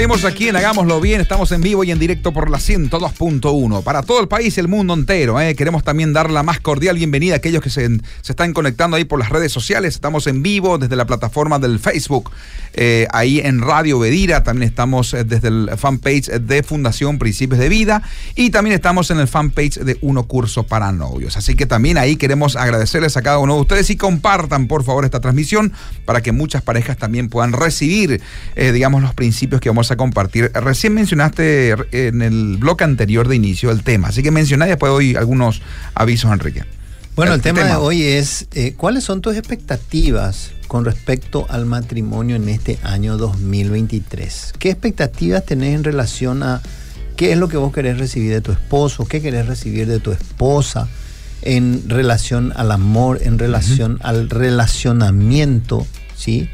Seguimos aquí en Hagámoslo Bien. Estamos en vivo y en directo por la 102.1 para todo el país y el mundo entero. ¿eh? Queremos también dar la más cordial bienvenida a aquellos que se, están conectando ahí por las redes sociales. Estamos en vivo desde la plataforma del Facebook, eh, ahí en Radio Bedira. También estamos eh, desde el fanpage de Fundación Principios de Vida y también estamos en el fanpage de Uno Curso para Novios. Así que también ahí queremos agradecerles a cada uno de ustedes y compartan por favor esta transmisión para que muchas parejas también puedan recibir, digamos, los principios que vamos a compartir. Recién mencionaste en el bloque anterior de inicio el tema, así que mencioná después doy algunos avisos, Enrique. Bueno, el, tema, de hoy es, eh, ¿cuáles son tus expectativas con respecto al matrimonio en este año 2023? ¿Qué expectativas tenés en relación a qué es lo que vos querés recibir de tu esposo, qué querés recibir de tu esposa? en relación al amor, en relación al relacionamiento, ¿sí?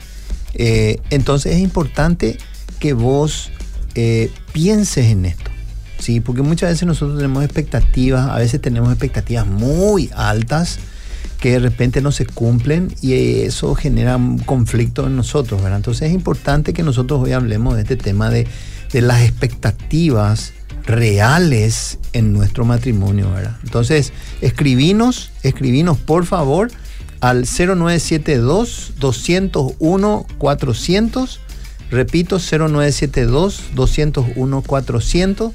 Eh, entonces es importante que vos eh, pienses en esto. ¿sí? Porque muchas veces nosotros tenemos expectativas, a veces tenemos expectativas muy altas que de repente no se cumplen y eso genera un conflicto en nosotros, ¿verdad? Entonces es importante que nosotros hoy hablemos de este tema de, de las expectativas reales en nuestro matrimonio, ¿verdad? Entonces, escribinos, escribinos por favor al 0972 201 400 Repito, 0972-201-400.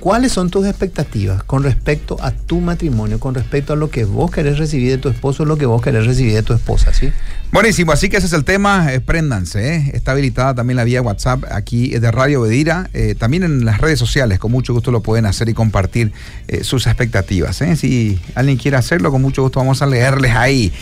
¿Cuáles son tus expectativas con respecto a tu matrimonio, con respecto a lo que vos querés recibir de tu esposo, lo que vos querés recibir de tu esposa? ¿sí? Buenísimo, así que ese es el tema, eh, préndanse, ¿eh? está habilitada también la vía WhatsApp aquí de Radio Bedira, eh, también en las redes sociales, con mucho gusto lo pueden hacer y compartir sus expectativas. Si alguien quiere hacerlo, con mucho gusto vamos a leerles ahí.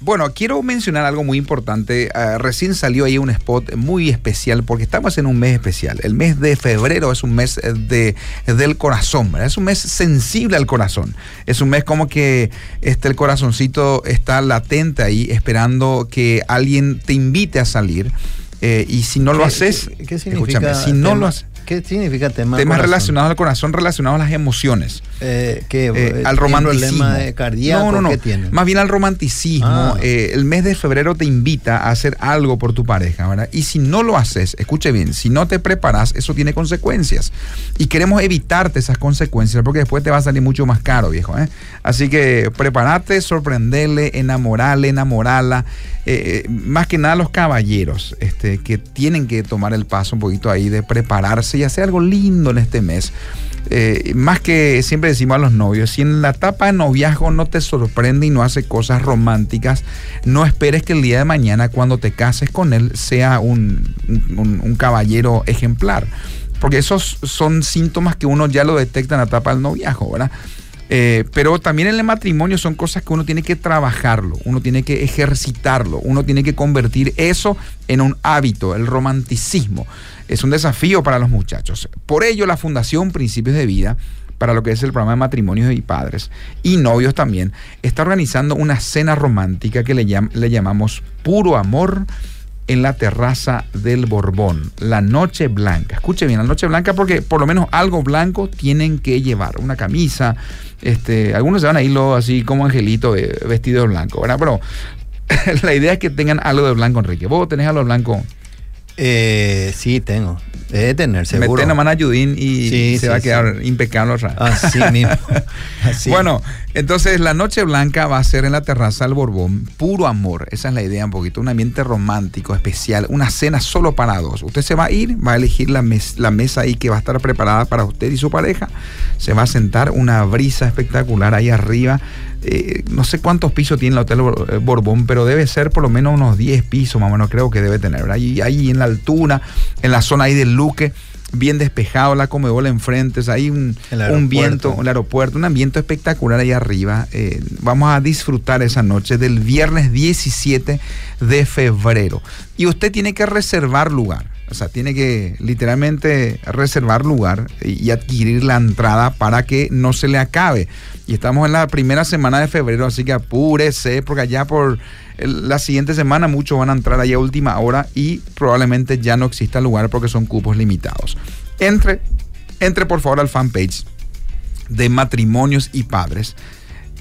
bueno, quiero mencionar algo muy importante, recién salió ahí un spot muy especial porque estamos en un mes especial, el mes de febrero es un mes de, del corazón, es un mes sensible al corazón, es un mes como que este, el corazoncito está latente ahí esperando que alguien te invite a salir. Eh, y si no lo haces, ¿qué, significa si no lo haces, ¿Qué significa tema? Temas relacionados al corazón, relacionados a las emociones. Eh, ¿qué, eh, eh al romanticismo. De cardíaco, no, no, no. ¿qué tiene? Más bien al romanticismo. Ah. Eh, el mes de febrero te invita a hacer algo por tu pareja, ¿verdad? Y si no lo haces, escuche bien, si no te preparas, eso tiene consecuencias. Y queremos evitarte esas consecuencias porque después te va a salir mucho más caro, viejo. ¿eh? Así que prepárate, sorprenderle, enamorarle, enamorarla. más que nada los caballeros este, que tienen que tomar el paso un poquito ahí de prepararse y hacer algo lindo en este mes. Eh, más que siempre decimos a los novios, si en la etapa de noviazgo no te sorprende y no hace cosas románticas, no esperes que el día de mañana cuando te cases con él sea un, un caballero ejemplar. Porque esos son síntomas que uno ya lo detecta en la etapa del noviazgo, ¿verdad? Eh, pero también en el matrimonio son cosas que uno tiene que trabajarlo, uno tiene que ejercitarlo, uno tiene que convertir eso en un hábito, el romanticismo. Es un desafío para los muchachos. Por ello, la Fundación Principios de Vida para lo que es el programa de matrimonios y padres y novios también, está organizando una cena romántica que le, llamamos Puro Amor en la terraza del Borbón, la noche blanca. Escuche bien, la noche blanca porque por lo menos algo blanco tienen que llevar, una camisa, este, algunos se van a irlo así como angelito eh, vestido de blanco. Pero la idea es que tengan algo de blanco, Enrique. ¿Vos tenés algo de blanco? Eh, sí, tengo. Debe tener, seguro. Meten la mano a Judín y se va a quedar impecable otra Así mismo. Bueno, entonces la noche blanca va a ser en la terraza del Borbón, puro amor. Esa es la idea un poquito. Un ambiente romántico, especial. Una cena solo para dos. Usted se va a ir, va a elegir la, la mesa ahí que va a estar preparada para usted y su pareja. Se va a sentar una brisa espectacular ahí arriba eh, no sé cuántos pisos tiene el Hotel eh, Borbón, pero debe ser por lo menos unos 10 pisos, más o menos creo que debe tener. Ahí, ahí en la altura, en la zona ahí del Luque, bien despejado, la Comebola enfrente, es ahí un, un, viento, un aeropuerto, un ambiente espectacular ahí arriba. Eh, vamos a disfrutar esa noche del viernes 17 de febrero. Y usted tiene que reservar lugar. O sea, tiene que literalmente reservar lugar y adquirir la entrada para que no se le acabe. Y estamos en la primera semana de febrero, así que apúrese, porque allá por la siguiente semana muchos van a entrar allá a última hora y probablemente ya no exista lugar porque son cupos limitados. Entre, entre por favor al fanpage de matrimonios y padres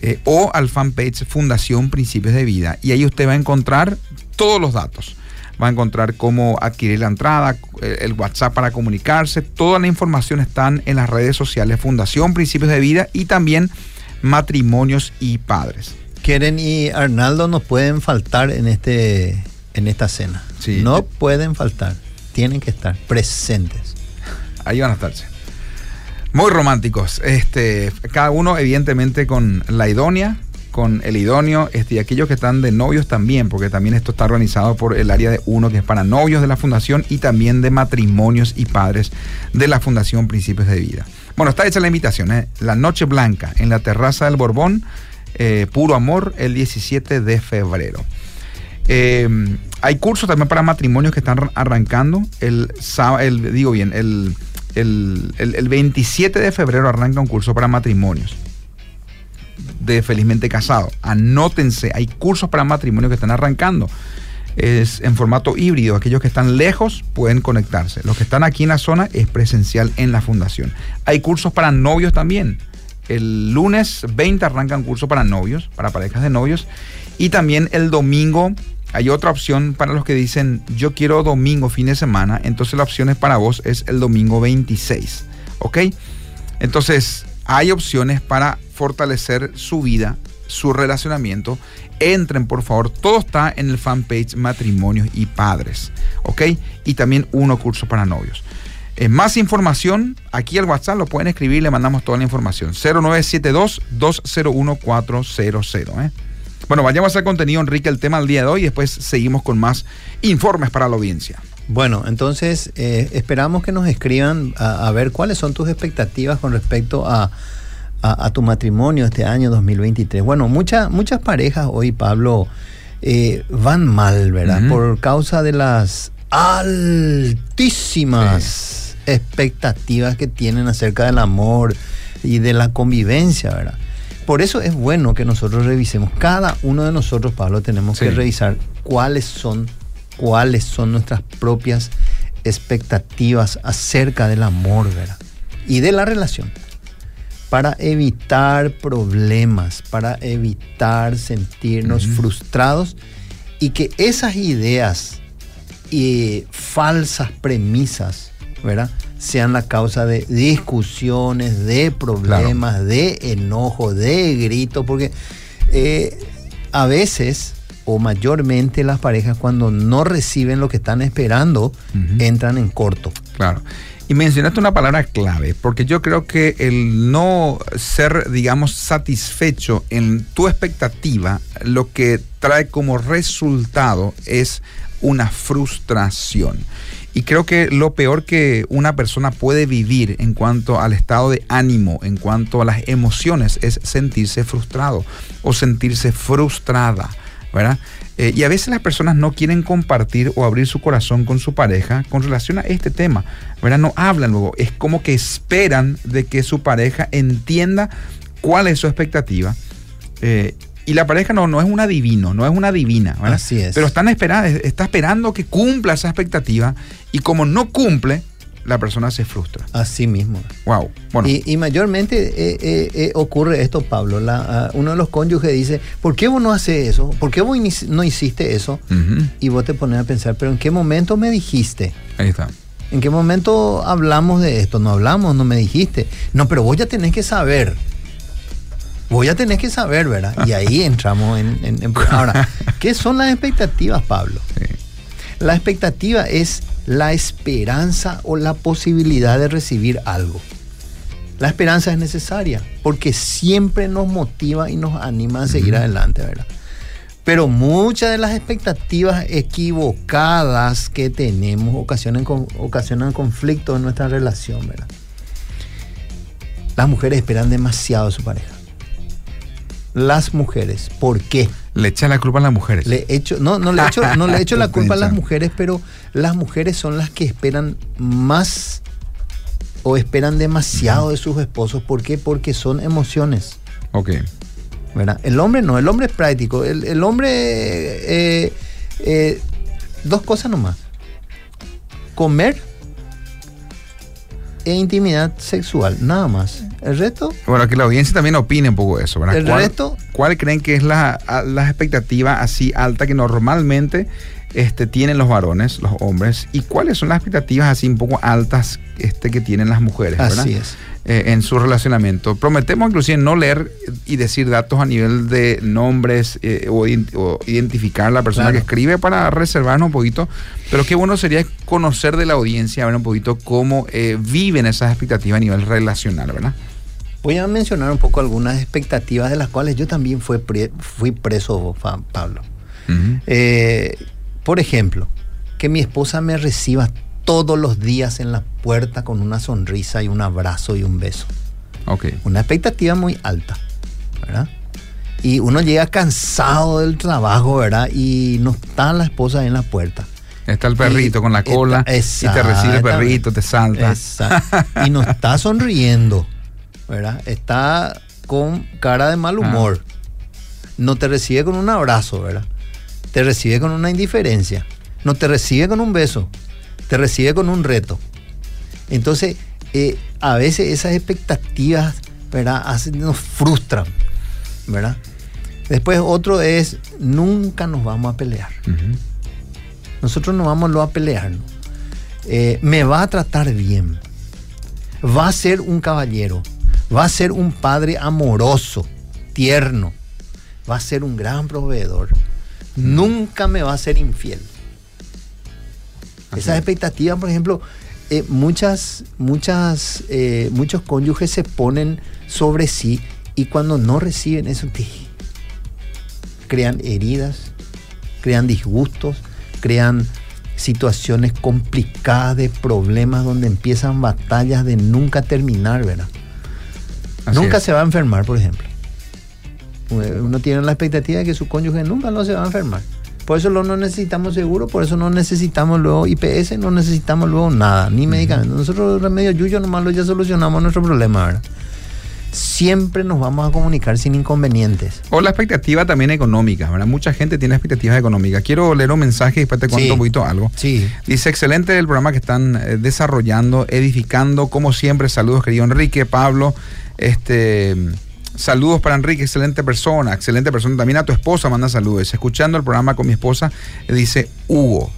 eh, o al fanpage Fundación Principios de Vida y ahí usted va a encontrar todos los datos va a encontrar cómo adquirir la entrada, el WhatsApp para comunicarse. Toda la información están en las redes sociales Fundación Principios de Vida y también Matrimonios y Padres. Keren y Arnaldo no pueden faltar en, este, en esta cena. No pueden faltar. Tienen que estar presentes. Ahí van a estarse. Muy románticos. Este, cada uno, evidentemente, con la idónea, con el idóneo, este, y aquellos que están de novios también, porque también esto está organizado por el área de uno, que es para novios de la Fundación, y también de matrimonios y padres de la Fundación Principios de Vida. Bueno, está hecha la invitación, ¿eh? La Noche Blanca en la terraza del Borbón eh, Puro Amor el 17 de febrero. Eh, hay cursos también para matrimonios que están arrancando. El, el digo bien, el, el, 27 de febrero arranca un curso para matrimonios de felizmente casado. Anótense, hay cursos para matrimonios que están arrancando. Es en formato híbrido. Aquellos que están lejos pueden conectarse. Los que están aquí en la zona es presencial en la fundación. Hay cursos para novios también el lunes 20 arranca un curso para novios, para parejas de novios. Y también el domingo hay otra opción para los que dicen yo quiero domingo, fin de semana. Entonces la opción es para vos es el domingo 26. ¿Ok? Entonces hay opciones para fortalecer su vida, su relacionamiento. Entren por favor. Todo está en el fanpage Matrimonios y Padres. ¿Ok? Y también uno curso para novios. Eh, más información, aquí al WhatsApp lo pueden escribir, le mandamos toda la información. 0972-201-400. ¿eh? Bueno, vayamos al contenido, Enrique, el tema del día de hoy y después seguimos con más informes para la audiencia. Bueno, entonces eh, esperamos que nos escriban a, ver cuáles son tus expectativas con respecto a, tu matrimonio este año 2023. Bueno, muchas muchas parejas hoy, Pablo, van mal, ¿verdad? Por causa de las altísimas expectativas que tienen acerca del amor y de la convivencia, ¿verdad? Por eso es bueno que nosotros revisemos, cada uno de nosotros, Pablo, tenemos que revisar cuáles son, cuáles son nuestras propias expectativas acerca del amor, ¿verdad? Y de la relación. Para evitar problemas, para evitar sentirnos frustrados y que esas ideas y falsas premisas ¿verdad? sean la causa de discusiones, de problemas, de enojo, de grito, porque eh, a veces o mayormente las parejas cuando no reciben lo que están esperando, entran en corto. Claro. Y mencionaste una palabra clave, porque yo creo que el no ser, digamos, satisfecho en tu expectativa, lo que trae como resultado es una frustración. Y creo que lo peor que una persona puede vivir en cuanto al estado de ánimo, en cuanto a las emociones, es sentirse frustrado o sentirse frustrada, ¿verdad? Eh, y a veces las personas no quieren compartir o abrir su corazón con su pareja con relación a este tema, ¿verdad? No hablan luego, es como que esperan de que su pareja entienda cuál es su expectativa. Eh, y la pareja no, no es un adivino, no es una divina, ¿verdad? Así es. Pero están esperando, está esperando que cumpla esa expectativa y como no cumple, la persona se frustra. Así mismo. Wow. Bueno. Y, mayormente eh, eh, eh, ocurre esto, Pablo. La, uno de los cónyuges dice, ¿por qué vos no haces eso? ¿Por qué vos no hiciste eso? Y vos te pones a pensar, pero ¿en qué momento me dijiste? Ahí está. ¿En qué momento hablamos de esto? No hablamos, no me dijiste. No, pero vos ya tenés que saber voy a tener que saber, ¿verdad? Y ahí entramos en, Ahora, ¿qué son las expectativas, Pablo? La expectativa es la esperanza o la posibilidad de recibir algo. La esperanza es necesaria porque siempre nos motiva y nos anima a seguir adelante, ¿verdad? Pero muchas de las expectativas equivocadas que tenemos ocasionan, ocasionan conflictos en nuestra relación, ¿verdad? Las mujeres esperan demasiado a su pareja las mujeres. ¿Por qué? Le echa la culpa a las mujeres. Le echo, no, no le echo, no le echo la culpa a las mujeres, pero las mujeres son las que esperan más o esperan demasiado de sus esposos. ¿Por qué? Porque son emociones. Ok. ¿Verdad? El hombre no, el hombre es práctico. El, hombre, eh, eh, dos cosas nomás. Comer e intimidad sexual, nada más. El resto. Bueno, que la audiencia también opine un poco eso, ¿verdad? El resto. ¿Cuál creen que es la, la expectativa así alta que normalmente este, tienen los varones, los hombres, y cuáles son las expectativas así un poco altas este, que tienen las mujeres, Así es. Eh, en su relacionamiento. Prometemos inclusive no leer y decir datos a nivel de nombres eh, o, identificar a la persona que escribe para reservarnos un poquito, pero qué bueno sería conocer de la audiencia, ver un poquito cómo eh, viven esas expectativas a nivel relacional, ¿verdad? Voy a mencionar un poco algunas expectativas de las cuales yo también fui, fui preso, Pablo. por ejemplo, que mi esposa me reciba todos los días en la puerta con una sonrisa y un abrazo y un beso. Okay. Una expectativa muy alta, ¿verdad? Y uno llega cansado del trabajo, ¿verdad? Y no está la esposa en la puerta. Está el perrito con la cola y te recibe el perrito, te salta. Y no está sonriendo, ¿verdad? Está con cara de mal humor. No te recibe con un abrazo, ¿verdad? Te recibe con una indiferencia. No te recibe con un beso te recibe con un reto. Entonces, eh, a veces esas expectativas, ¿verdad? nos frustran, ¿verdad? Después otro es, nunca nos vamos a pelear. Nosotros no vamos a pelearnos. Eh, me va a tratar bien. Va a ser un caballero. Va a ser un padre amoroso, tierno. Va a ser un gran proveedor. Nunca me va a ser infiel. Esas expectativas, por ejemplo, eh, muchas, muchas, eh, muchos cónyuges se ponen sobre sí y cuando no reciben eso, crean heridas, crean disgustos, crean situaciones complicadas de problemas donde empiezan batallas de nunca terminar, ¿verdad? nunca se va a enfermar, por ejemplo. Uno tiene la expectativa de que su cónyuge nunca no se va a enfermar. Por eso no necesitamos seguro, por eso no necesitamos luego IPS, no necesitamos luego nada, ni medicamentos. Nosotros los remedios yuyo nomás lo ya solucionamos nuestro problema, ¿verdad? siempre nos vamos a comunicar sin inconvenientes. O la expectativa también económica, ¿verdad? Mucha gente tiene expectativas económicas. Quiero leer un mensaje y después te cuento un poquito algo. Sí. Dice, excelente el programa que están eh, desarrollando, edificando, como siempre, saludos querido Enrique, Pablo, este... Saludos para Enrique, excelente persona, excelente persona. También a tu esposa manda saludos. Escuchando el programa con mi esposa, dice Hugo,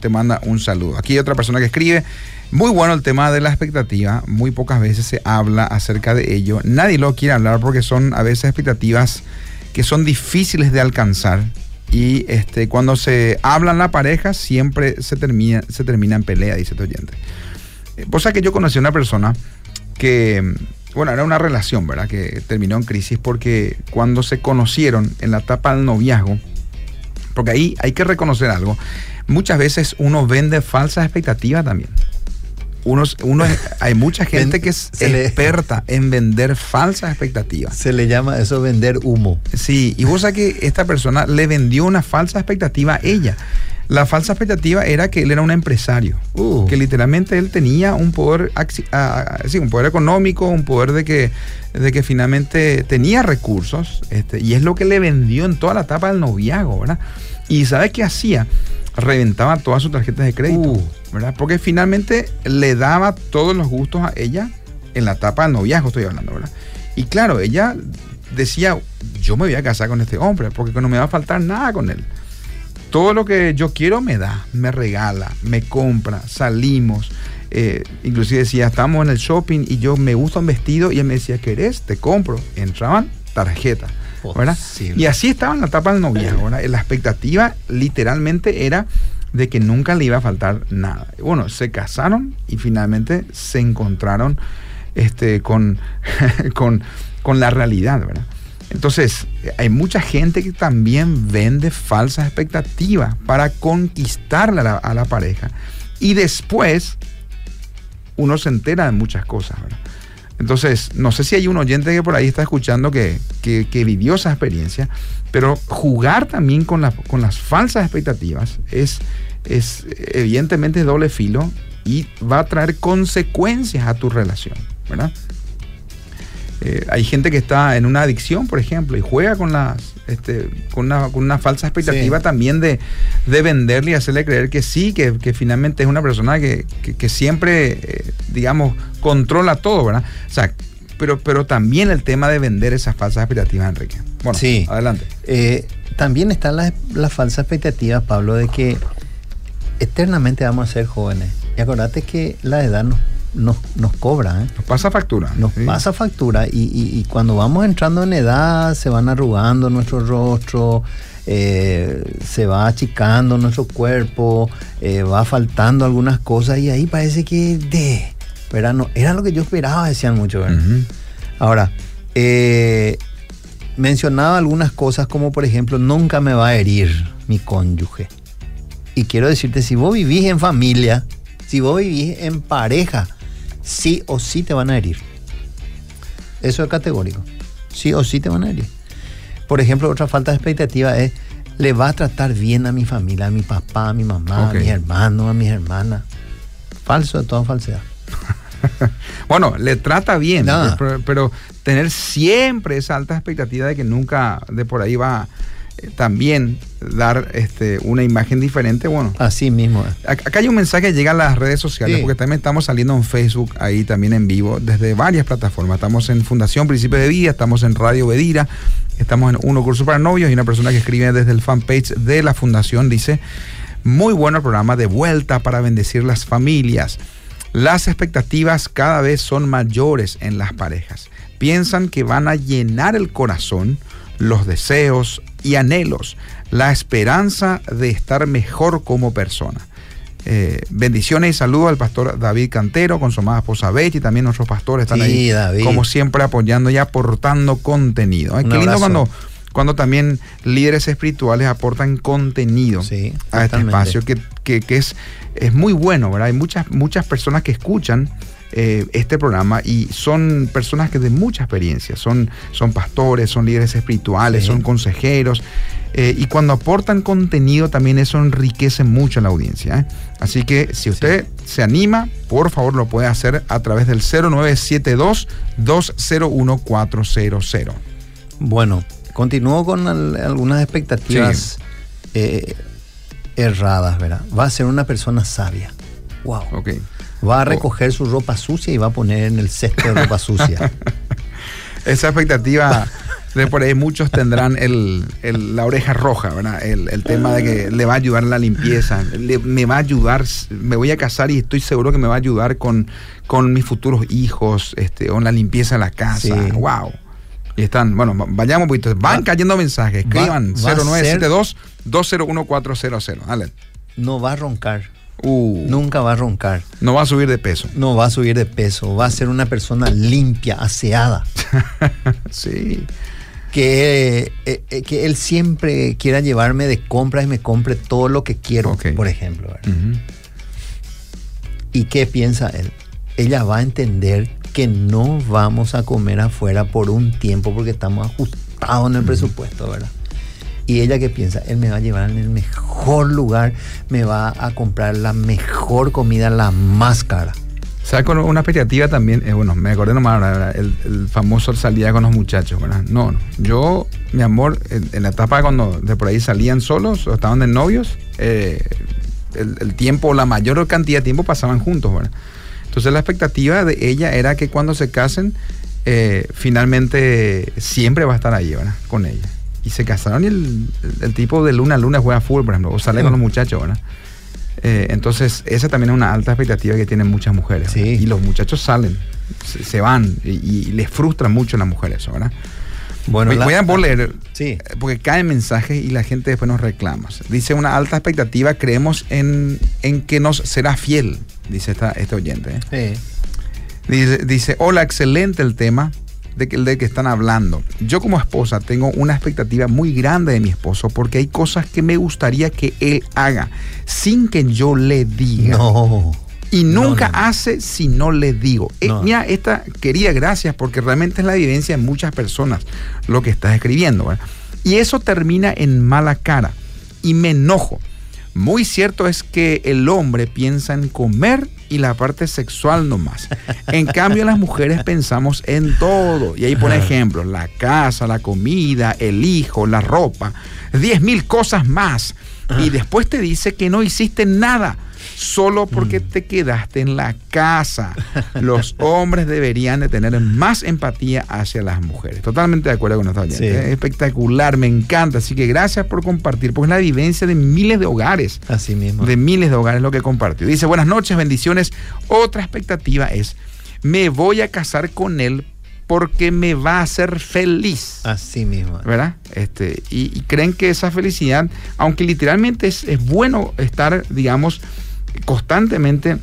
te manda un saludo. Aquí hay otra persona que escribe. Muy bueno el tema de la expectativa, muy pocas veces se habla acerca de ello. Nadie lo quiere hablar porque son a veces expectativas que son difíciles de alcanzar y este, cuando se habla en la pareja siempre se termina, se termina en pelea, dice tu oyente. Vos que yo conocí a una persona que bueno, era una relación, ¿verdad? Que terminó en crisis porque cuando se conocieron en la etapa del noviazgo, porque ahí hay que reconocer algo, muchas veces uno vende falsas expectativas también. Uno, uno, hay mucha gente que es experta en vender falsas expectativas. Se le llama eso vender humo. Sí, y vos sabés que esta persona le vendió una falsa expectativa a ella. La falsa expectativa era que él era un empresario, uh. que literalmente él tenía un poder, un poder económico, un poder de que, de que finalmente tenía recursos, este, y es lo que le vendió en toda la etapa del noviazgo, ¿verdad? Y ¿sabe qué hacía? Reventaba todas sus tarjetas de crédito, uh. ¿verdad? Porque finalmente le daba todos los gustos a ella en la etapa del noviazgo, estoy hablando, ¿verdad? Y claro, ella decía, yo me voy a casar con este hombre, porque no me va a faltar nada con él todo lo que yo quiero me da, me regala, me compra, salimos. Eh, inclusive decía, estamos en el shopping y yo me gusta un vestido y él me decía, ¿querés? Te compro. Entraban tarjeta. ¿verdad? Y así estaba en la etapa del noviazgo. La expectativa literalmente era de que nunca le iba a faltar nada. Bueno, se casaron y finalmente se encontraron este, con, con, con la realidad, ¿verdad? Entonces, hay mucha gente que también vende falsas expectativas para conquistar a la, pareja. Y después, uno se entera de muchas cosas, Entonces, no sé si hay un oyente que por ahí está escuchando que, vivió esa experiencia, pero jugar también con, con las falsas expectativas es, es evidentemente doble filo y va a traer consecuencias a tu relación, ¿verdad? Eh, hay gente que está en una adicción, por ejemplo, y juega con las este, con, una, falsa expectativa también de, venderle y hacerle creer que sí, que, finalmente es una persona que, siempre, eh, digamos, controla todo, ¿verdad? O sea, pero, pero también el tema de vender esas falsas expectativas, Enrique. Bueno, sí. adelante. Eh, también está la, la falsa expectativa, Pablo, de que eternamente vamos a ser jóvenes. Y acordate que la edad nos, nos, nos cobra. ¿eh? Nos pasa factura. Nos sí. pasa factura. Y, y, y, cuando vamos entrando en edad, se van arrugando nuestro rostro, eh, se va achicando nuestro cuerpo, eh, va faltando algunas cosas. Y ahí parece que de. Pero no, era lo que yo esperaba, decían muchos. Uh -huh. Ahora, eh, mencionaba algunas cosas como por ejemplo, nunca me va a herir mi cónyuge. Y quiero decirte, si vos vivís en familia, si vos vivís en pareja, sí o sí te van a herir. Eso es categórico. Sí o sí te van a herir. Por ejemplo, otra falta de expectativa es, le va a tratar bien a mi familia, a mi papá, a mi mamá, okay. a mis hermanos, a mis hermanas. Falso de toda falsedad. bueno, le trata bien, no. pero, pero, tener siempre esa alta expectativa de que nunca de por ahí va también dar este, una imagen diferente, bueno. Así mismo. Acá hay un mensaje que llega a las redes sociales, sí. porque también estamos saliendo en Facebook, ahí también en vivo, desde varias plataformas. Estamos en Fundación Principio de Vida, estamos en Radio Bedira, estamos en Uno Curso para Novios y una persona que escribe desde el fanpage de la Fundación dice, muy bueno el programa de vuelta para bendecir las familias. Las expectativas cada vez son mayores en las parejas. Piensan que van a llenar el corazón, los deseos y anhelos, la esperanza de estar mejor como persona. Eh, bendiciones y saludos al pastor David Cantero con su amada esposa Betty y también nuestros pastores están sí, ahí David. como siempre apoyando y aportando contenido. Ay, qué lindo cuando, cuando también líderes espirituales aportan contenido sí, a este espacio que, que, que, es, es muy bueno, ¿verdad? Hay muchas, muchas personas que escuchan eh, este programa y son personas que de mucha experiencia, son, son pastores, son líderes espirituales, sí. son consejeros. Eh, y cuando aportan contenido también eso enriquece mucho a la audiencia. ¿eh? Así que si usted sí. se anima, por favor lo puede hacer a través del 0972-201-400. Bueno, continúo con al, algunas expectativas sí. eh, erradas, ¿verdad? Va a ser una persona sabia. Wow. Okay. Va a recoger oh. su ropa sucia y va a poner en el cesto de ropa sucia. Esa expectativa de por ahí muchos tendrán el, el, la oreja roja, ¿verdad? El, el, tema de que le va a ayudar en la limpieza, le, me va a ayudar, me voy a casar y estoy seguro que me va a ayudar con, con mis futuros hijos, este, o en la limpieza de la casa. Sí. ¡Wow! Y están, bueno, vayamos un poquito. Van va, cayendo mensajes, escriban 0972-201-400. Dale. No va a roncar. Uh, Nunca va a roncar. No va a subir de peso. No va a subir de peso. Va a ser una persona limpia, aseada. sí. Que, eh, eh, que, él siempre quiera llevarme de compras y me compre todo lo que quiero, okay. por ejemplo. Uh -huh. ¿Y qué piensa él? Ella va a entender que no vamos a comer afuera por un tiempo porque estamos ajustados en el uh -huh. presupuesto, ¿verdad? Y ella que piensa, él me va a llevar en el mejor lugar, me va a comprar la mejor comida, la más cara. Sea, con una expectativa también, eh, bueno, me acordé nomás, el, el, famoso salía con los muchachos, ¿verdad? No, no, yo, mi amor, en, la etapa cuando de por ahí salían solos o estaban de novios, eh, el, el, tiempo, la mayor cantidad de tiempo pasaban juntos, ¿verdad? Entonces la expectativa de ella era que cuando se casen, eh, finalmente siempre va a estar ahí, ¿verdad? Con ella y se casaron y el, tipo de luna a luna juega fútbol, por ejemplo, o sale sí. con los muchachos, ¿verdad? Eh, entonces, esa también es una alta expectativa que tienen muchas mujeres. Sí. Y los muchachos salen, se, se van y, y, les frustra mucho a las mujeres ¿verdad? Bueno, voy, la, voy a volver, sí. Eh, porque caen mensajes y la gente después nos reclama. Dice una alta expectativa, creemos en, en que nos será fiel, dice esta, este oyente. ¿eh? Sí. Dice, dice, hola, excelente el tema de que, de que están hablando. Yo como esposa tengo una expectativa muy grande de mi esposo porque hay cosas que me gustaría que él haga sin que yo le diga. No. Y nunca no, no. hace si no le digo. Eh, mira, esta quería gracias porque realmente es la evidencia de muchas personas lo que estás escribiendo. ¿verdad? Y eso termina en mala cara. Y me enojo. Muy cierto es que el hombre piensa en comer y la parte sexual nomás. En cambio, las mujeres pensamos en todo. Y ahí pone ejemplos: la casa, la comida, el hijo, la ropa, diez mil cosas más. Y después te dice que no hiciste nada. Solo porque mm. te quedaste en la casa. Los hombres deberían de tener más empatía hacia las mujeres. Totalmente de acuerdo con esta oyente. Es espectacular, me encanta. Así que gracias por compartir, porque es la vivencia de miles de hogares. Así mismo. De miles de hogares lo que compartió. Dice, buenas noches, bendiciones. Otra expectativa es, me voy a casar con él porque me va a hacer feliz. Así mismo. ¿Verdad? Este, y, creen que esa felicidad, aunque literalmente es, bueno estar, digamos, constantemente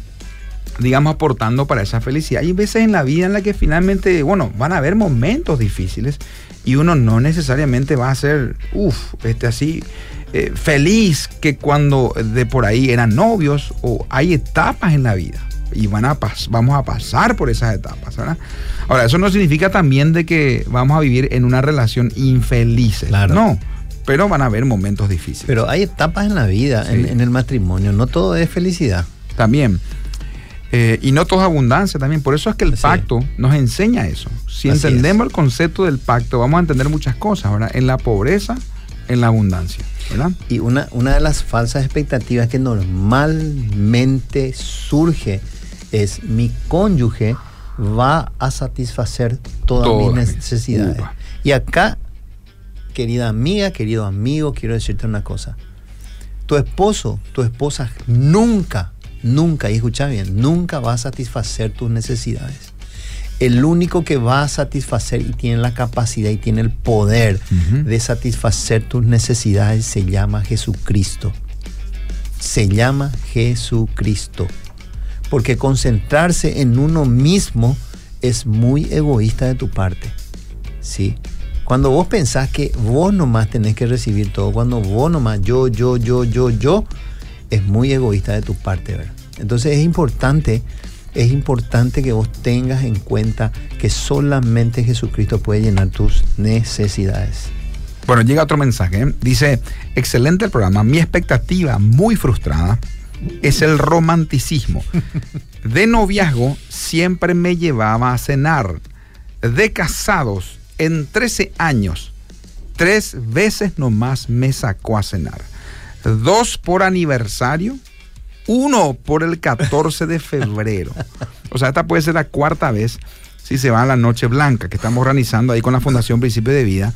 digamos, aportando para esa felicidad. Hay veces en la vida en la que finalmente, bueno, van a haber momentos difíciles y uno no necesariamente va a ser, uff, este así, eh, feliz que cuando de por ahí eran novios o hay etapas en la vida y van a vamos a pasar por esas etapas. ¿verdad? Ahora, eso no significa también de que vamos a vivir en una relación infeliz. Claro. No, pero van a haber momentos difíciles. Pero hay etapas en la vida, en, el matrimonio, no todo es felicidad. También. Eh, y no todo es abundancia también. Por eso es que el pacto nos enseña eso. Si entendemos el concepto del pacto, vamos a entender muchas cosas, ¿verdad? En la pobreza, en la abundancia. ¿verdad? Y una, una de las falsas expectativas que normalmente surge es mi cónyuge va a satisfacer todas mis necesidades. Y acá, querida amiga, querido amigo, quiero decirte una cosa. Tu esposo, tu esposa nunca, nunca, y escucha bien, nunca va a satisfacer tus necesidades. El único que va a satisfacer y tiene la capacidad y tiene el poder de satisfacer tus necesidades se llama Jesucristo. Se llama Jesucristo porque concentrarse en uno mismo es muy egoísta de tu parte. ¿Sí? Cuando vos pensás que vos nomás tenés que recibir todo, cuando vos nomás yo, yo, yo, yo, yo, es muy egoísta de tu parte, ¿verdad? Entonces es importante, es importante que vos tengas en cuenta que solamente Jesucristo puede llenar tus necesidades. Bueno, llega otro mensaje. ¿eh? Dice, excelente el programa. Mi expectativa muy frustrada es el romanticismo. De noviazgo siempre me llevaba a cenar. De casados, en 13 años, tres veces nomás me sacó a cenar. Dos por aniversario, uno por el 14 de febrero. O sea, esta puede ser la cuarta vez si se va a la Noche Blanca, que estamos organizando ahí con la Fundación Principio de Vida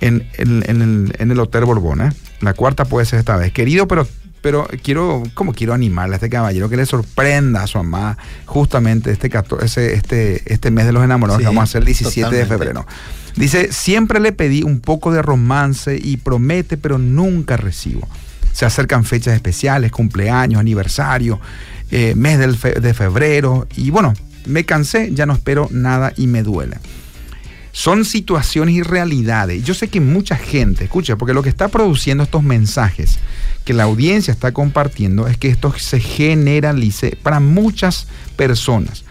en, el, Hotel Borbón. ¿eh? La cuarta puede ser esta vez. Querido, pero pero quiero, como quiero animarle a este caballero que le sorprenda a su mamá justamente este, este, este mes de los enamorados que vamos a hacer el 17 de febrero. Dice, siempre le pedí un poco de romance y promete, pero nunca recibo. Se acercan fechas especiales, cumpleaños, aniversario, eh, mes de febrero y bueno, me cansé, ya no espero nada y me duele. Son situaciones y realidades. Yo sé que mucha gente, escucha, porque lo que está produciendo estos mensajes que la audiencia está compartiendo es que esto se generalice para muchas personas.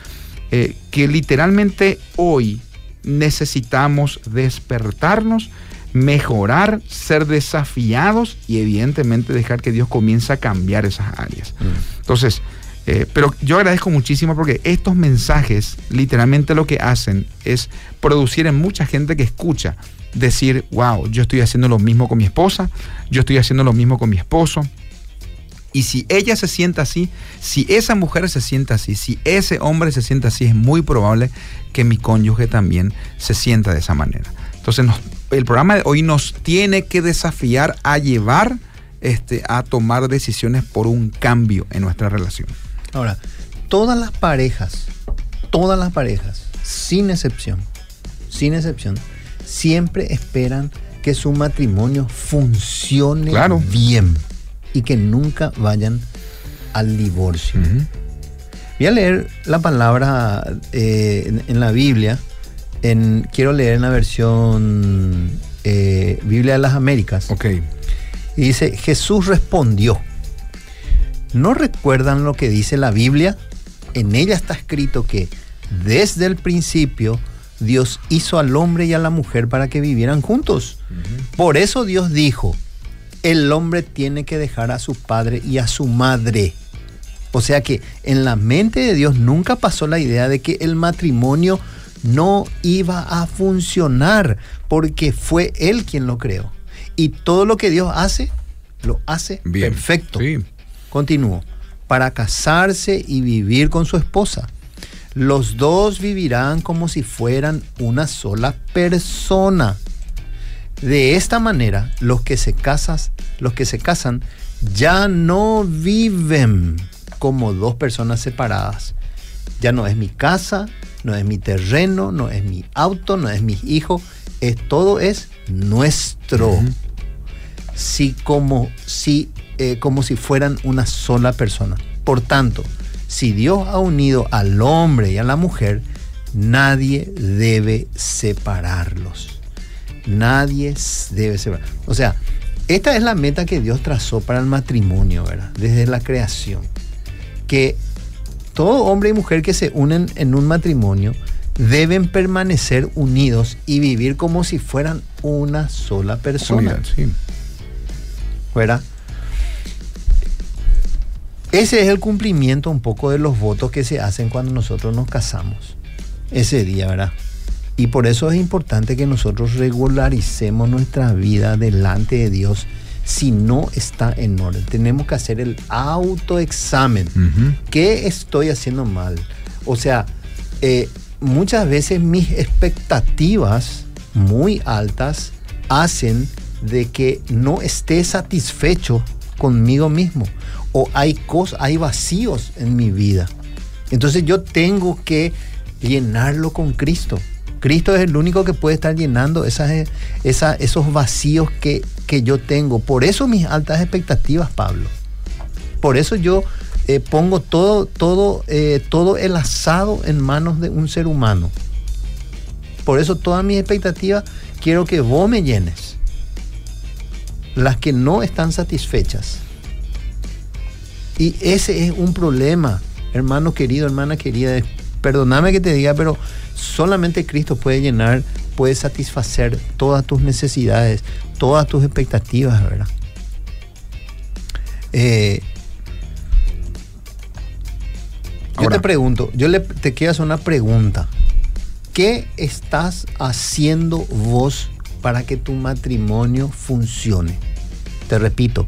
Eh, que literalmente hoy necesitamos despertarnos, mejorar, ser desafiados y evidentemente dejar que Dios comience a cambiar esas áreas. Mm. Entonces, eh, pero yo agradezco muchísimo porque estos mensajes literalmente lo que hacen es producir en mucha gente que escucha decir, wow, yo estoy haciendo lo mismo con mi esposa, yo estoy haciendo lo mismo con mi esposo. Y si ella se sienta así, si esa mujer se sienta así, si ese hombre se sienta así, es muy probable que mi cónyuge también se sienta de esa manera. Entonces el programa de hoy nos tiene que desafiar a llevar este, a tomar decisiones por un cambio en nuestra relación. Ahora, todas las parejas, todas las parejas, sin excepción, sin excepción, siempre esperan que su matrimonio funcione bien y que nunca vayan al divorcio. Voy a leer la palabra eh, en, la Biblia. En, quiero leer en la versión eh, Biblia de las Américas. Ok. Y dice, Jesús respondió, ¿no recuerdan lo que dice la Biblia? En ella está escrito que desde el principio Dios hizo al hombre y a la mujer para que vivieran juntos. Por eso Dios dijo, el hombre tiene que dejar a su padre y a su madre. O sea que en la mente de Dios nunca pasó la idea de que el matrimonio no iba a funcionar porque fue Él quien lo creó. Y todo lo que Dios hace, lo hace perfecto. Continúo. para casarse y vivir con su esposa. Los dos vivirán como si fueran una sola persona. De esta manera, los que se casan, los que se casan ya no viven como dos personas separadas. Ya no es mi casa, no es mi terreno, no es mi auto, no es mi hijo, es todo es nuestro. si como si eh, como si fueran una sola persona. Por tanto, si Dios ha unido al hombre y a la mujer, nadie debe separarlos. Nadie debe separar. O sea, esta es la meta que Dios trazó para el matrimonio, ¿verdad? Desde la creación. Que todo hombre y mujer que se unen en un matrimonio deben permanecer unidos y vivir como si fueran una sola persona. Sí. ¿Verdad? Ese es el cumplimiento un poco de los votos que se hacen cuando nosotros nos casamos. Ese día, ¿verdad? Y por eso es importante que nosotros regularicemos nuestra vida delante de Dios si no está en orden. Tenemos que hacer el autoexamen. ¿Qué estoy haciendo mal? O sea, eh, muchas veces mis expectativas muy altas hacen de que no esté satisfecho conmigo mismo o hay cosas, hay vacíos en mi vida. Entonces yo tengo que llenarlo con Cristo. Cristo es el único que puede estar llenando esas, esos vacíos que, que, yo tengo. Por eso mis altas expectativas, Pablo. Por eso yo eh, pongo todo, todo, eh, todo el asado en manos de un ser humano. Por eso todas mis expectativas quiero que vos me llenes. Las que no están satisfechas. Y ese es un problema, hermano querido, hermana querida. Perdóname que te diga, pero solamente Cristo puede llenar, puede satisfacer todas tus necesidades, todas tus expectativas, ¿verdad? Eh, yo te pregunto, yo le, te quiero hacer una pregunta. ¿Qué estás haciendo vos para que tu matrimonio funcione? Te repito,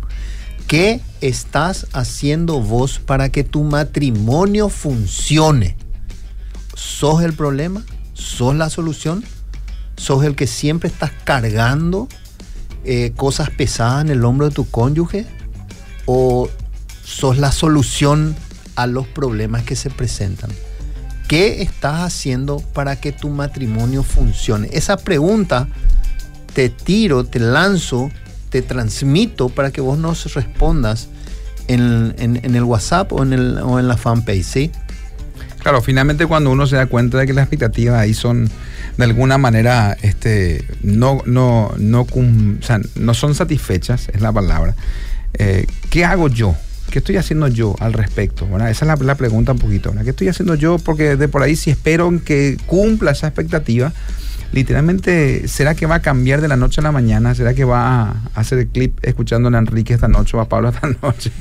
¿qué estás haciendo vos para que tu matrimonio funcione? ¿Sos el problema? ¿Sos la solución? ¿Sos el que siempre estás cargando eh, cosas pesadas en el hombro de tu cónyuge? ¿O sos la solución a los problemas que se presentan? ¿Qué estás haciendo para que tu matrimonio funcione? Esa pregunta te tiro, te lanzo, te transmito para que vos nos respondas en, el WhatsApp o en, el, o en la fanpage, ¿sí? Claro, finalmente cuando uno se da cuenta de que las expectativas ahí son de alguna manera este, no, no, no, no son satisfechas, es la palabra. Eh, ¿Qué hago yo? ¿Qué estoy haciendo yo al respecto? Esa es la, pregunta un poquito. ¿Qué estoy haciendo yo? Porque de por ahí si espero que cumpla esa expectativa, literalmente, ¿será que va a cambiar de la noche a la mañana? ¿Será que va a hacer el clip escuchando a Enrique esta noche o a Pablo esta noche?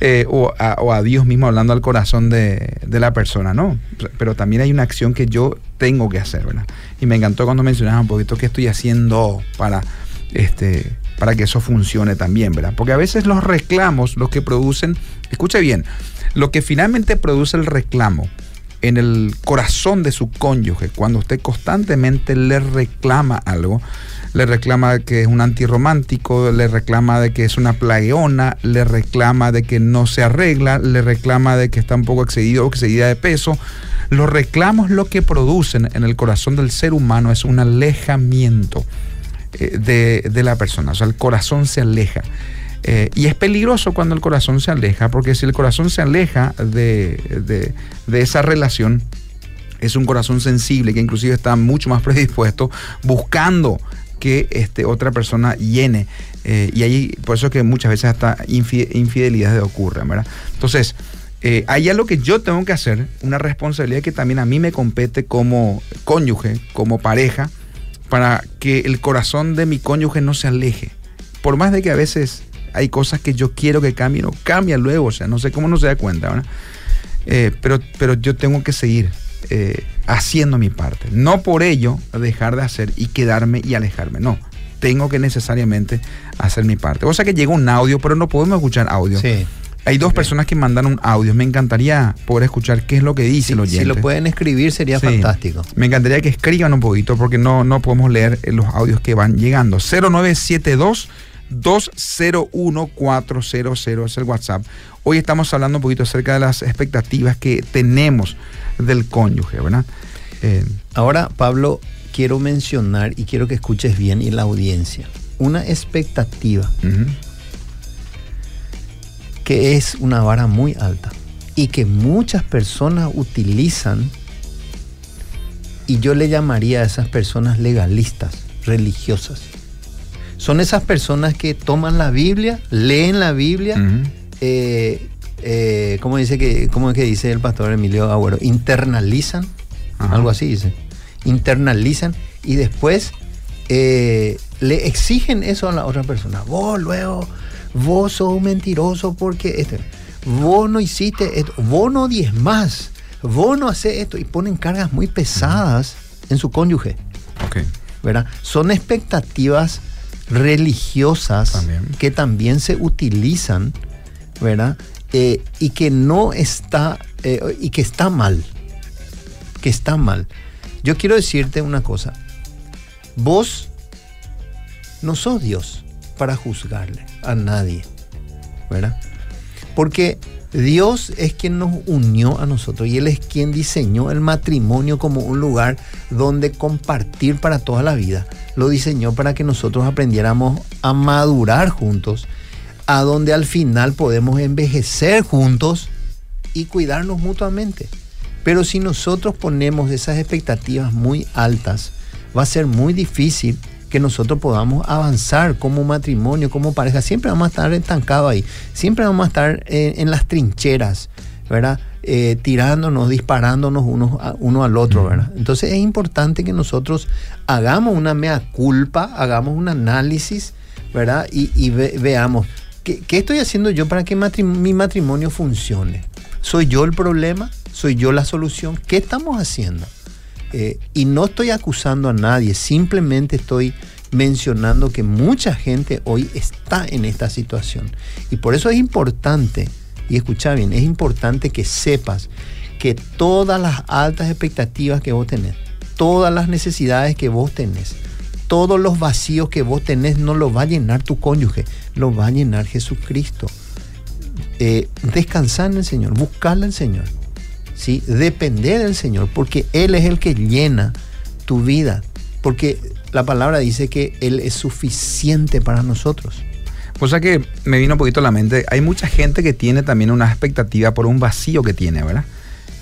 Eh, o, a, Dios mismo hablando al corazón de, la persona, ¿no? Pero también hay una acción que yo tengo que hacer, ¿verdad? Y me encantó cuando mencionabas un poquito qué estoy haciendo para, este, para que eso funcione también, ¿verdad? Porque a veces los reclamos, los que producen, escuche bien, lo que finalmente produce el reclamo en el corazón de su cónyuge, cuando usted constantemente le reclama algo, le reclama que es un antirromántico, le reclama de que es una plagueona, le reclama de que no se arregla, le reclama de que está un poco excedido o excedida de peso. Los reclamos lo que producen en el corazón del ser humano es un alejamiento eh, de, la persona, o sea, el corazón se aleja. Eh, y es peligroso cuando el corazón se aleja, porque si el corazón se aleja de, de esa relación, es un corazón sensible que inclusive está mucho más predispuesto buscando que este, otra persona llene. Eh, y ahí, por eso que muchas veces hasta infidelidades ocurren, ¿verdad? Entonces, eh, ahí es lo que yo tengo que hacer, una responsabilidad que también a mí me compete como cónyuge, como pareja, para que el corazón de mi cónyuge no se aleje. Por más de que a veces hay cosas que yo quiero que cambien o cambia luego, o sea, no sé cómo no se da cuenta, ¿verdad? Eh, pero, pero yo tengo que seguir eh, haciendo mi parte. No por ello dejar de hacer y quedarme y alejarme. No, tengo que necesariamente hacer mi parte. O sea que llega un audio, pero no podemos escuchar audio. Hay dos personas que mandan un audio. Me encantaría poder escuchar qué es lo que dice el oyente. Si lo pueden escribir sería fantástico. Me encantaría que escriban un poquito porque no, no podemos leer los audios que van llegando. 0972 201 es el WhatsApp. Hoy estamos hablando un poquito acerca de las expectativas que tenemos del cónyuge, ¿verdad? Eh, Ahora, Pablo, quiero mencionar y quiero que escuches bien y la audiencia. Una expectativa que es una vara muy alta y que muchas personas utilizan y yo le llamaría a esas personas legalistas, religiosas. Son esas personas que toman la Biblia, leen la Biblia, eh, eh, ¿cómo, dice que, ¿cómo es que dice el pastor Emilio Agüero? Internalizan, algo así dice, internalizan y después eh, le exigen eso a la otra persona. Vos luego vos sos un mentiroso porque este, vos no hiciste esto, vos no más vos no haces esto y ponen cargas muy pesadas en su cónyuge. ¿verdad? Son expectativas religiosas que también se utilizan, ¿verdad? Eh, y que no está, eh, y que está mal, que está mal. Yo quiero decirte una cosa, vos no sos Dios para juzgarle a nadie, ¿verdad? Porque Dios es quien nos unió a nosotros y Él es quien diseñó el matrimonio como un lugar donde compartir para toda la vida. Lo diseñó para que nosotros aprendiéramos a madurar juntos, a donde al final podemos envejecer juntos y cuidarnos mutuamente. Pero si nosotros ponemos esas expectativas muy altas, va a ser muy difícil que nosotros podamos avanzar como matrimonio, como pareja. Siempre vamos a estar estancados ahí, siempre vamos a estar en las trincheras, ¿verdad? Eh, tirándonos, disparándonos uno, uno al otro, ¿verdad? Entonces es importante que nosotros hagamos una mea culpa, hagamos un análisis, ¿verdad? Y, veamos, ¿qué, estoy haciendo yo para que mi matrimonio funcione? ¿Soy yo el problema? ¿Soy yo la solución? ¿Qué estamos haciendo? Eh, y no estoy acusando a nadie, simplemente estoy mencionando que mucha gente hoy está en esta situación. Y por eso es importante, y escucha bien, es importante que sepas que todas las altas expectativas que vos tenés, todas las necesidades que vos tenés, todos los vacíos que vos tenés no los va a llenar tu cónyuge, los va a llenar Jesucristo. Eh, descansar en el Señor, buscarle al Señor. ¿Sí? Depender del Señor, porque Él es el que llena tu vida, porque la palabra dice que Él es suficiente para nosotros. O sea que me vino un poquito a la mente, hay mucha gente que tiene también una expectativa por un vacío que tiene, ¿verdad?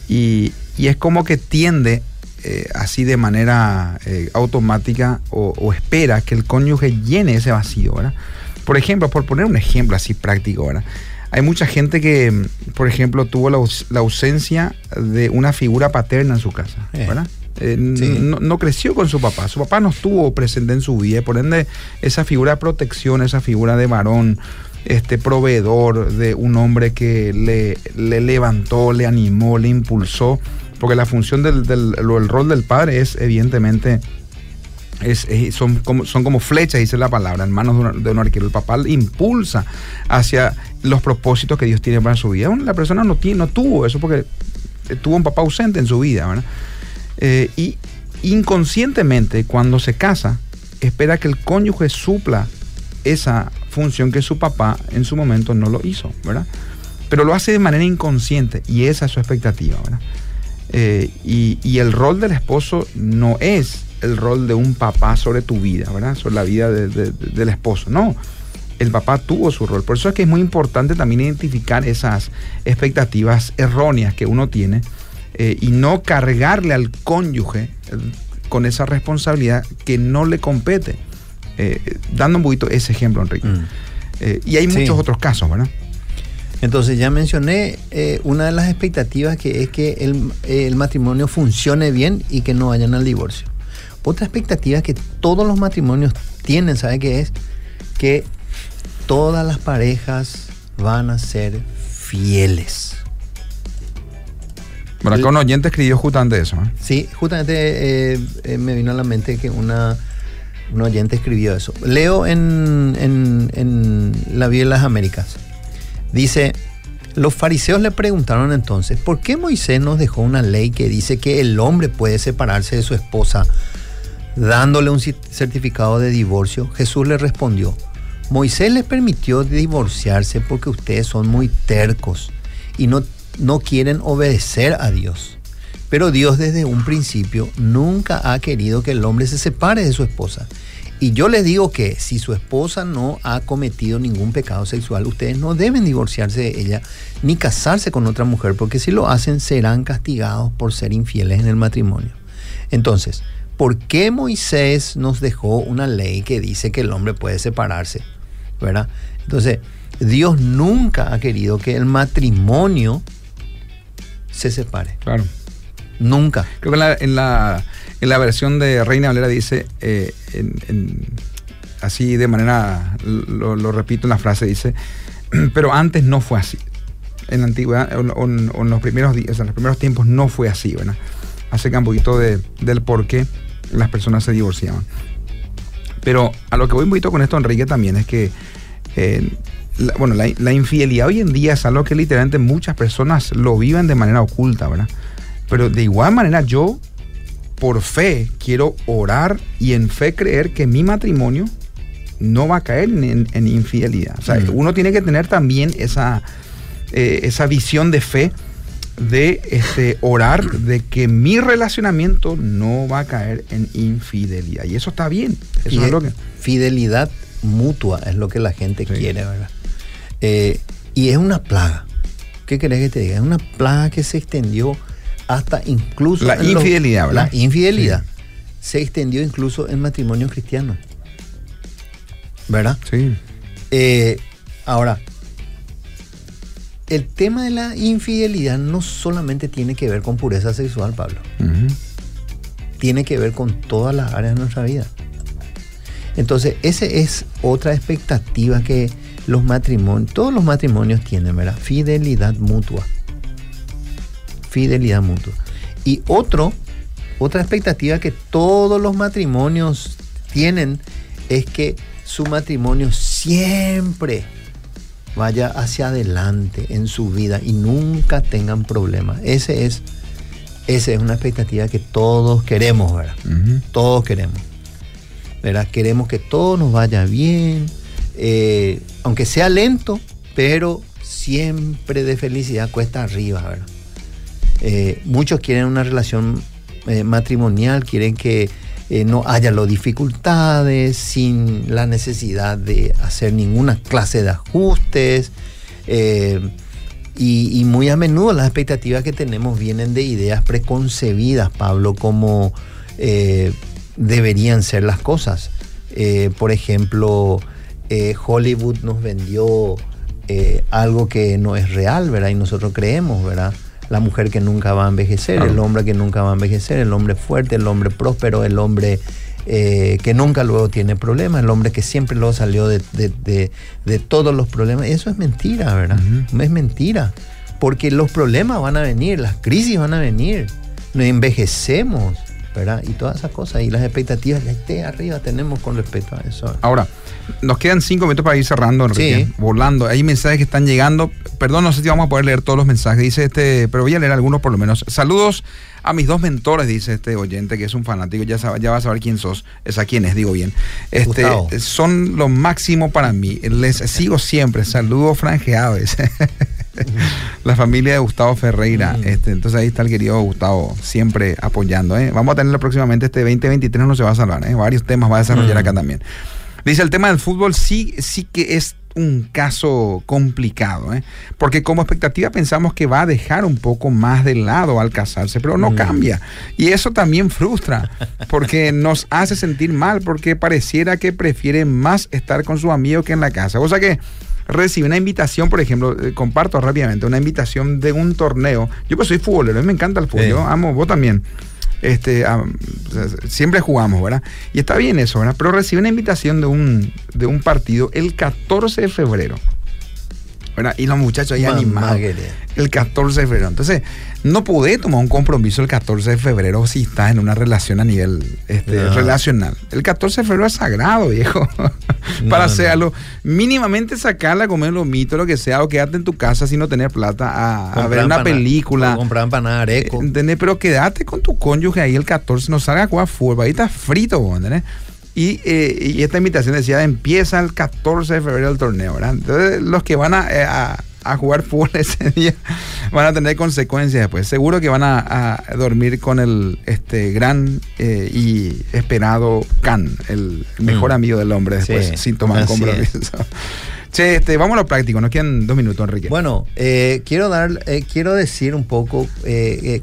Y, es como que tiende eh, así de manera eh, automática o, o, espera que el cónyuge llene ese vacío, ¿verdad? Por ejemplo, por poner un ejemplo así práctico, ¿verdad? Hay mucha gente que, por ejemplo, tuvo la, ausencia de una figura paterna en su casa, eh, ¿verdad? Eh, no, creció con su papá, su papá no estuvo presente en su vida, por ende esa figura de protección, esa figura de varón, este proveedor de un hombre que le, le levantó, le animó, le impulsó, porque la función del, del el rol del padre es evidentemente son, como, son como flechas, dice la palabra, en manos de un, arquero. El papá impulsa hacia los propósitos que Dios tiene para su vida. La persona no, no tuvo eso porque tuvo un papá ausente en su vida. Eh, y inconscientemente, cuando se casa, espera que el cónyuge supla esa función que su papá en su momento no lo hizo, ¿verdad? Pero lo hace de manera inconsciente y esa es su expectativa, eh, y, el rol del esposo no es el rol de un papá sobre tu vida, ¿verdad? Sobre la vida del esposo. No, el papá tuvo su rol. Por eso es que es muy importante también identificar esas expectativas erróneas que uno tiene eh, y no cargarle al cónyuge eh, con esa responsabilidad que no le compete. Eh, dando un poquito ese ejemplo, Enrique. Mm. y hay muchos otros casos, ¿verdad? Entonces ya mencioné una de las expectativas que es que el, el, matrimonio funcione bien y que no vayan al divorcio. Otra expectativa que todos los matrimonios tienen, ¿sabe qué es? Que todas las parejas van a ser fieles. Bueno, acá un oyente escribió justamente eso. ¿eh? Sí, justamente eh, eh, me vino a la mente que una, un oyente escribió eso. Leo en, en, en la Vía de las Américas. Dice, Los fariseos le preguntaron entonces, ¿por qué Moisés nos dejó una ley que dice que el hombre puede separarse de su esposa dándole un certificado de divorcio? Jesús le respondió, Moisés les permitió divorciarse porque ustedes son muy tercos y no, no quieren obedecer a Dios. Pero Dios desde un principio nunca ha querido que el hombre se separe de su esposa. Y yo les digo que si su esposa no ha cometido ningún pecado sexual, ustedes no deben divorciarse de ella ni casarse con otra mujer, porque si lo hacen serán castigados por ser infieles en el matrimonio. Entonces, ¿por qué Moisés nos dejó una ley que dice que el hombre puede separarse? ¿Verdad? Entonces, Dios nunca ha querido que el matrimonio se separe. Claro. Nunca. Creo que en la, en la, versión de Reina Valera dice, eh, así de manera, lo, repito en la frase, dice, pero antes no fue así. En la antigüedad, o, en los primeros días, en los primeros tiempos no fue así, ¿verdad? Hace un poquito de, del por qué las personas se divorciaban. Pero a lo que voy un poquito con esto, Enrique, también es que eh, bueno, la, la, infidelidad hoy en día es algo que literalmente muchas personas lo viven de manera oculta, ¿verdad? Pero de igual manera yo, por fe, quiero orar y en fe creer que mi matrimonio no va a caer en, infidelidad. O sea, mm. uno tiene que tener también esa, eh, esa visión de fe de este, orar de que mi relacionamiento no va a caer en infidelidad. Y eso está bien. Eso es lo que... Fidelidad mutua es lo que la gente quiere, ¿verdad? Eh, y es una plaga. ¿Qué querés que te diga? Es una plaga que se extendió hasta incluso... La infidelidad, ¿verdad? La infidelidad. Se extendió incluso en matrimonio cristiano. ¿Verdad? Sí. Eh, ahora, el tema de la infidelidad no solamente tiene que ver con pureza sexual, Pablo. Tiene que ver con todas las áreas de nuestra vida. Entonces, esa es otra expectativa que los matrimonios, todos los matrimonios tienen, ¿verdad? Fidelidad mutua fidelidad mutua. Y otro, otra expectativa que todos los matrimonios tienen es que su matrimonio siempre vaya hacia adelante en su vida y nunca tengan problemas. Ese es, esa es una expectativa que todos queremos, ¿verdad? Todos queremos. ¿verdad? Queremos que todo nos vaya bien, eh, aunque sea lento, pero siempre de felicidad cuesta arriba, ¿verdad? Eh, muchos quieren una relación eh, matrimonial, quieren que eh, no haya las dificultades, sin la necesidad de hacer ninguna clase de ajustes. Y, muy a menudo las expectativas que tenemos vienen de ideas preconcebidas, Pablo, como deberían ser las cosas. por ejemplo, Hollywood nos vendió algo que no es real, ¿verdad? Y nosotros creemos, ¿verdad? La mujer que nunca va a envejecer, el hombre que nunca va a envejecer, el hombre fuerte, el hombre próspero, el hombre eh, que nunca luego tiene problemas, el hombre que siempre luego salió de, todos los problemas. Eso es mentira, ¿verdad? Es mentira. Porque los problemas van a venir, las crisis van a venir. Nos envejecemos, ¿verdad? Y todas esas cosas. Y las expectativas de arriba tenemos con respecto a eso. Ahora, nos quedan cinco minutos para ir cerrando, Enrique. Volando. Hay mensajes que están llegando. Perdón, no sé si vamos a poder leer todos los mensajes. Dice este, pero voy a leer algunos por lo menos. Saludos a mis dos mentores, dice este oyente, que es un fanático. Ya, ya va a saber quién sos. Es a quién es, digo bien. Este, son lo máximo para mí. Les sigo siempre. Saludos franjeados. La familia de Gustavo Ferreira. Mm. Este, entonces ahí está el querido Gustavo, siempre apoyando. ¿eh? Vamos a tenerlo próximamente este 2023, no se va a salvar. ¿eh? Varios temas va a desarrollar mm. acá también. Dice, el tema del fútbol sí, sí que es un caso complicado, ¿eh? porque como expectativa pensamos que va a dejar un poco más de lado al casarse, pero no mm. cambia. Y eso también frustra, porque nos hace sentir mal, porque pareciera que prefiere más estar con su amigo que en la casa. O sea que recibe una invitación, por ejemplo, eh, comparto rápidamente, una invitación de un torneo. Yo pues soy futbolero, a mí me encanta el fútbol, yo amo, vos también este, siempre jugamos, ¿verdad? Y está bien eso, ¿verdad? Pero recibe una invitación de un, de un partido el 14 de febrero. ¿Verdad? Y los muchachos ahí animados. El 14 de febrero. Entonces, no pude tomar un compromiso el 14 de febrero si estás en una relación a nivel este, relacional. El 14 de febrero es sagrado, viejo. para hacerlo. Mínimamente sacarla, comer los mitos, lo que sea, o quedarte en tu casa sin no tener plata a, ver una película. Comprar empanadas areco. ¿Entendés? Pero quédate con tu cónyuge ahí el 14, no salga a jugar fútbol, ahí está frito, ¿entendés? Y, eh, y, esta invitación decía, empieza el 14 de febrero el torneo, ¿verdad? Entonces, los que van eh, a, a, jugar fútbol ese día van a tener consecuencias después. Seguro que van a, dormir con el este gran eh, y esperado Can, el mejor mm. amigo del hombre después, sin tomar compromiso. Che, este, vamos a lo práctico, nos quedan dos minutos, Enrique. Bueno, quiero dar, quiero decir un poco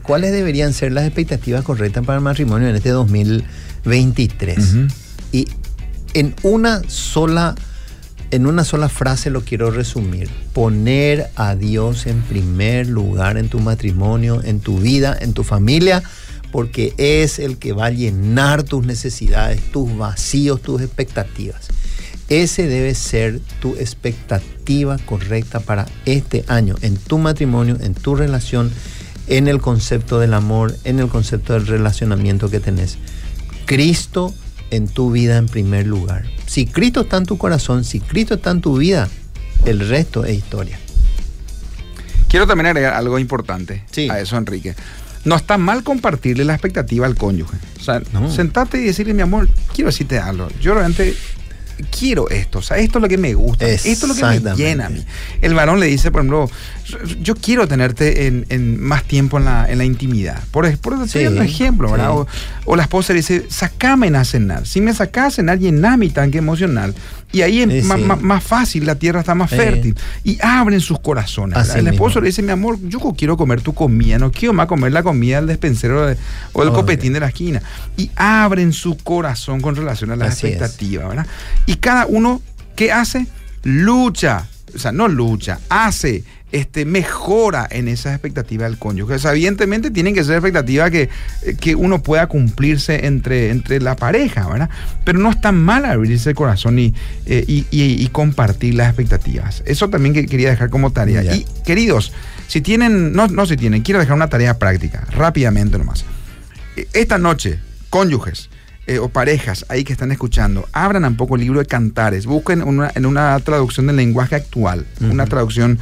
cuáles deberían ser las expectativas correctas para el matrimonio en este 2023. Y en una sola en una sola frase lo quiero resumir. Poner a Dios en primer lugar en tu matrimonio, en tu vida, en tu familia, porque es el que va a llenar tus necesidades, tus vacíos, tus expectativas. Ese debe ser tu expectativa correcta para este año, en tu matrimonio, en tu relación, en el concepto del amor, en el concepto del relacionamiento que tenés. Cristo en tu vida en primer lugar. Si Cristo está en tu corazón, si Cristo está en tu vida, el resto es historia. Quiero también agregar algo importante a eso, Enrique. No está mal compartirle la expectativa al cónyuge. O sea, sentate y decirle, mi amor, quiero decirte algo. Yo realmente quiero esto, o sea, esto es lo que me gusta, esto es lo que me llena a mí. El varón le dice, por ejemplo, yo quiero tenerte en, más tiempo en la, en la intimidad. Por, por un ejemplo, ¿verdad? O, la esposa le dice, sacame a cenar. Si me sacas a cenar, mi tanque emocional. Y ahí es más, fácil, la tierra está más fértil. Y abren sus corazones. el esposo le dice, mi amor, yo quiero comer tu comida, no quiero más comer la comida del despensero o del copetín de la esquina. Y abren su corazón con relación a las expectativas, ¿verdad? Y cada uno, ¿qué hace? Lucha. O sea, no lucha, hace este, mejora en esas expectativas del cónyuge. evidentemente tienen que ser expectativas que, que uno pueda cumplirse entre, entre la pareja, ¿verdad? Pero no está mal abrirse el corazón y, eh, y, compartir las expectativas. Eso también que quería dejar como tarea. Y queridos, si tienen, no, no si tienen, quiero dejar una tarea práctica, rápidamente nomás. E, esta noche, cónyuges, eh, o parejas ahí que están escuchando, abran un poco el libro de cantares, busquen una, en una traducción del lenguaje actual, una traducción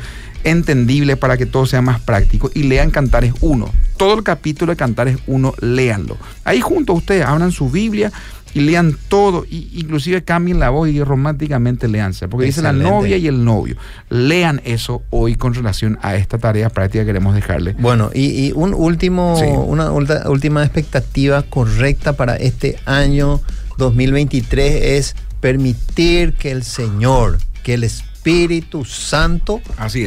entendible para que todo sea más práctico y lean Cantares 1. Todo el capítulo de Cantares 1, léanlo. Ahí junto a ustedes abran su Biblia y lean todo, y inclusive cambien la voz y románticamente leanse, porque dice la novia y el novio. Lean eso hoy con relación a esta tarea práctica que queremos dejarle. Bueno, y, un último, una última expectativa correcta para este año 2023 es permitir que el Señor, que el Espíritu Espíritu Santo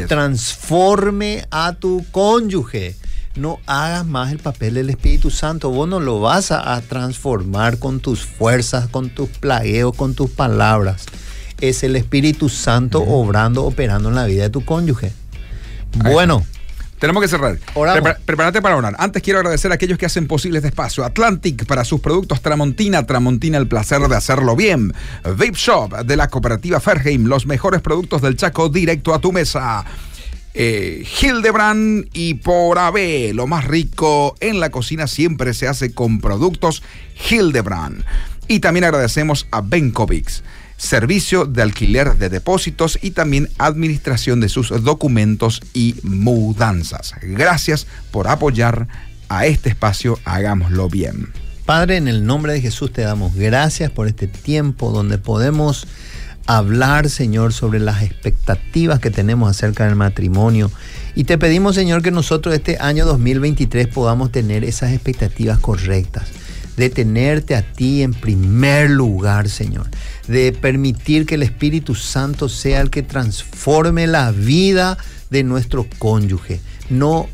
transforme a tu cónyuge. No hagas más el papel del Espíritu Santo. Vos no lo vas a, transformar con tus fuerzas, con tus plagueos, con tus palabras. Es el Espíritu Santo obrando, operando en la vida de tu cónyuge. Bueno. Tenemos que cerrar. prepárate para orar. Antes quiero agradecer a aquellos que hacen posible este espacio. Atlantic para sus productos Tramontina. Tramontina, el placer de hacerlo bien. Vape Shop de la cooperativa Ferheim. Los mejores productos del Chaco directo a tu mesa. Eh, Hildebrand y por AB, lo más rico en la cocina siempre se hace con productos Hildebrand. Y también agradecemos a Benkovics servicio de alquiler de depósitos y también administración de sus documentos y mudanzas. Gracias por apoyar a este espacio, hagámoslo bien. Padre, en el nombre de Jesús te damos gracias por este tiempo donde podemos hablar, Señor, sobre las expectativas que tenemos acerca del matrimonio. Y te pedimos, Señor, que nosotros este año 2023 podamos tener esas expectativas correctas de tenerte a ti en primer lugar, Señor, de permitir que el Espíritu Santo sea el que transforme la vida de nuestro cónyuge. No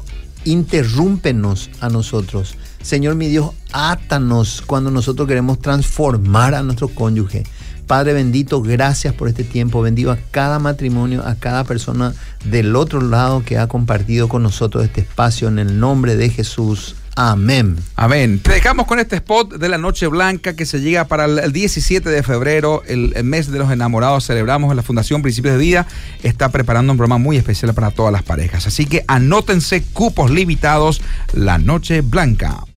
interrúmpenos a nosotros. Señor mi Dios, átanos cuando nosotros queremos transformar a nuestro cónyuge. Padre bendito, gracias por este tiempo. Bendigo a cada matrimonio, a cada persona del otro lado que ha compartido con nosotros este espacio en el nombre de Jesús. Amén. Amén. Te dejamos con este spot de la Noche Blanca que se llega para el 17 de febrero, el, mes de los enamorados. Celebramos en la Fundación Principios de Vida. Está preparando un programa muy especial para todas las parejas. Así que anótense cupos limitados, la Noche Blanca.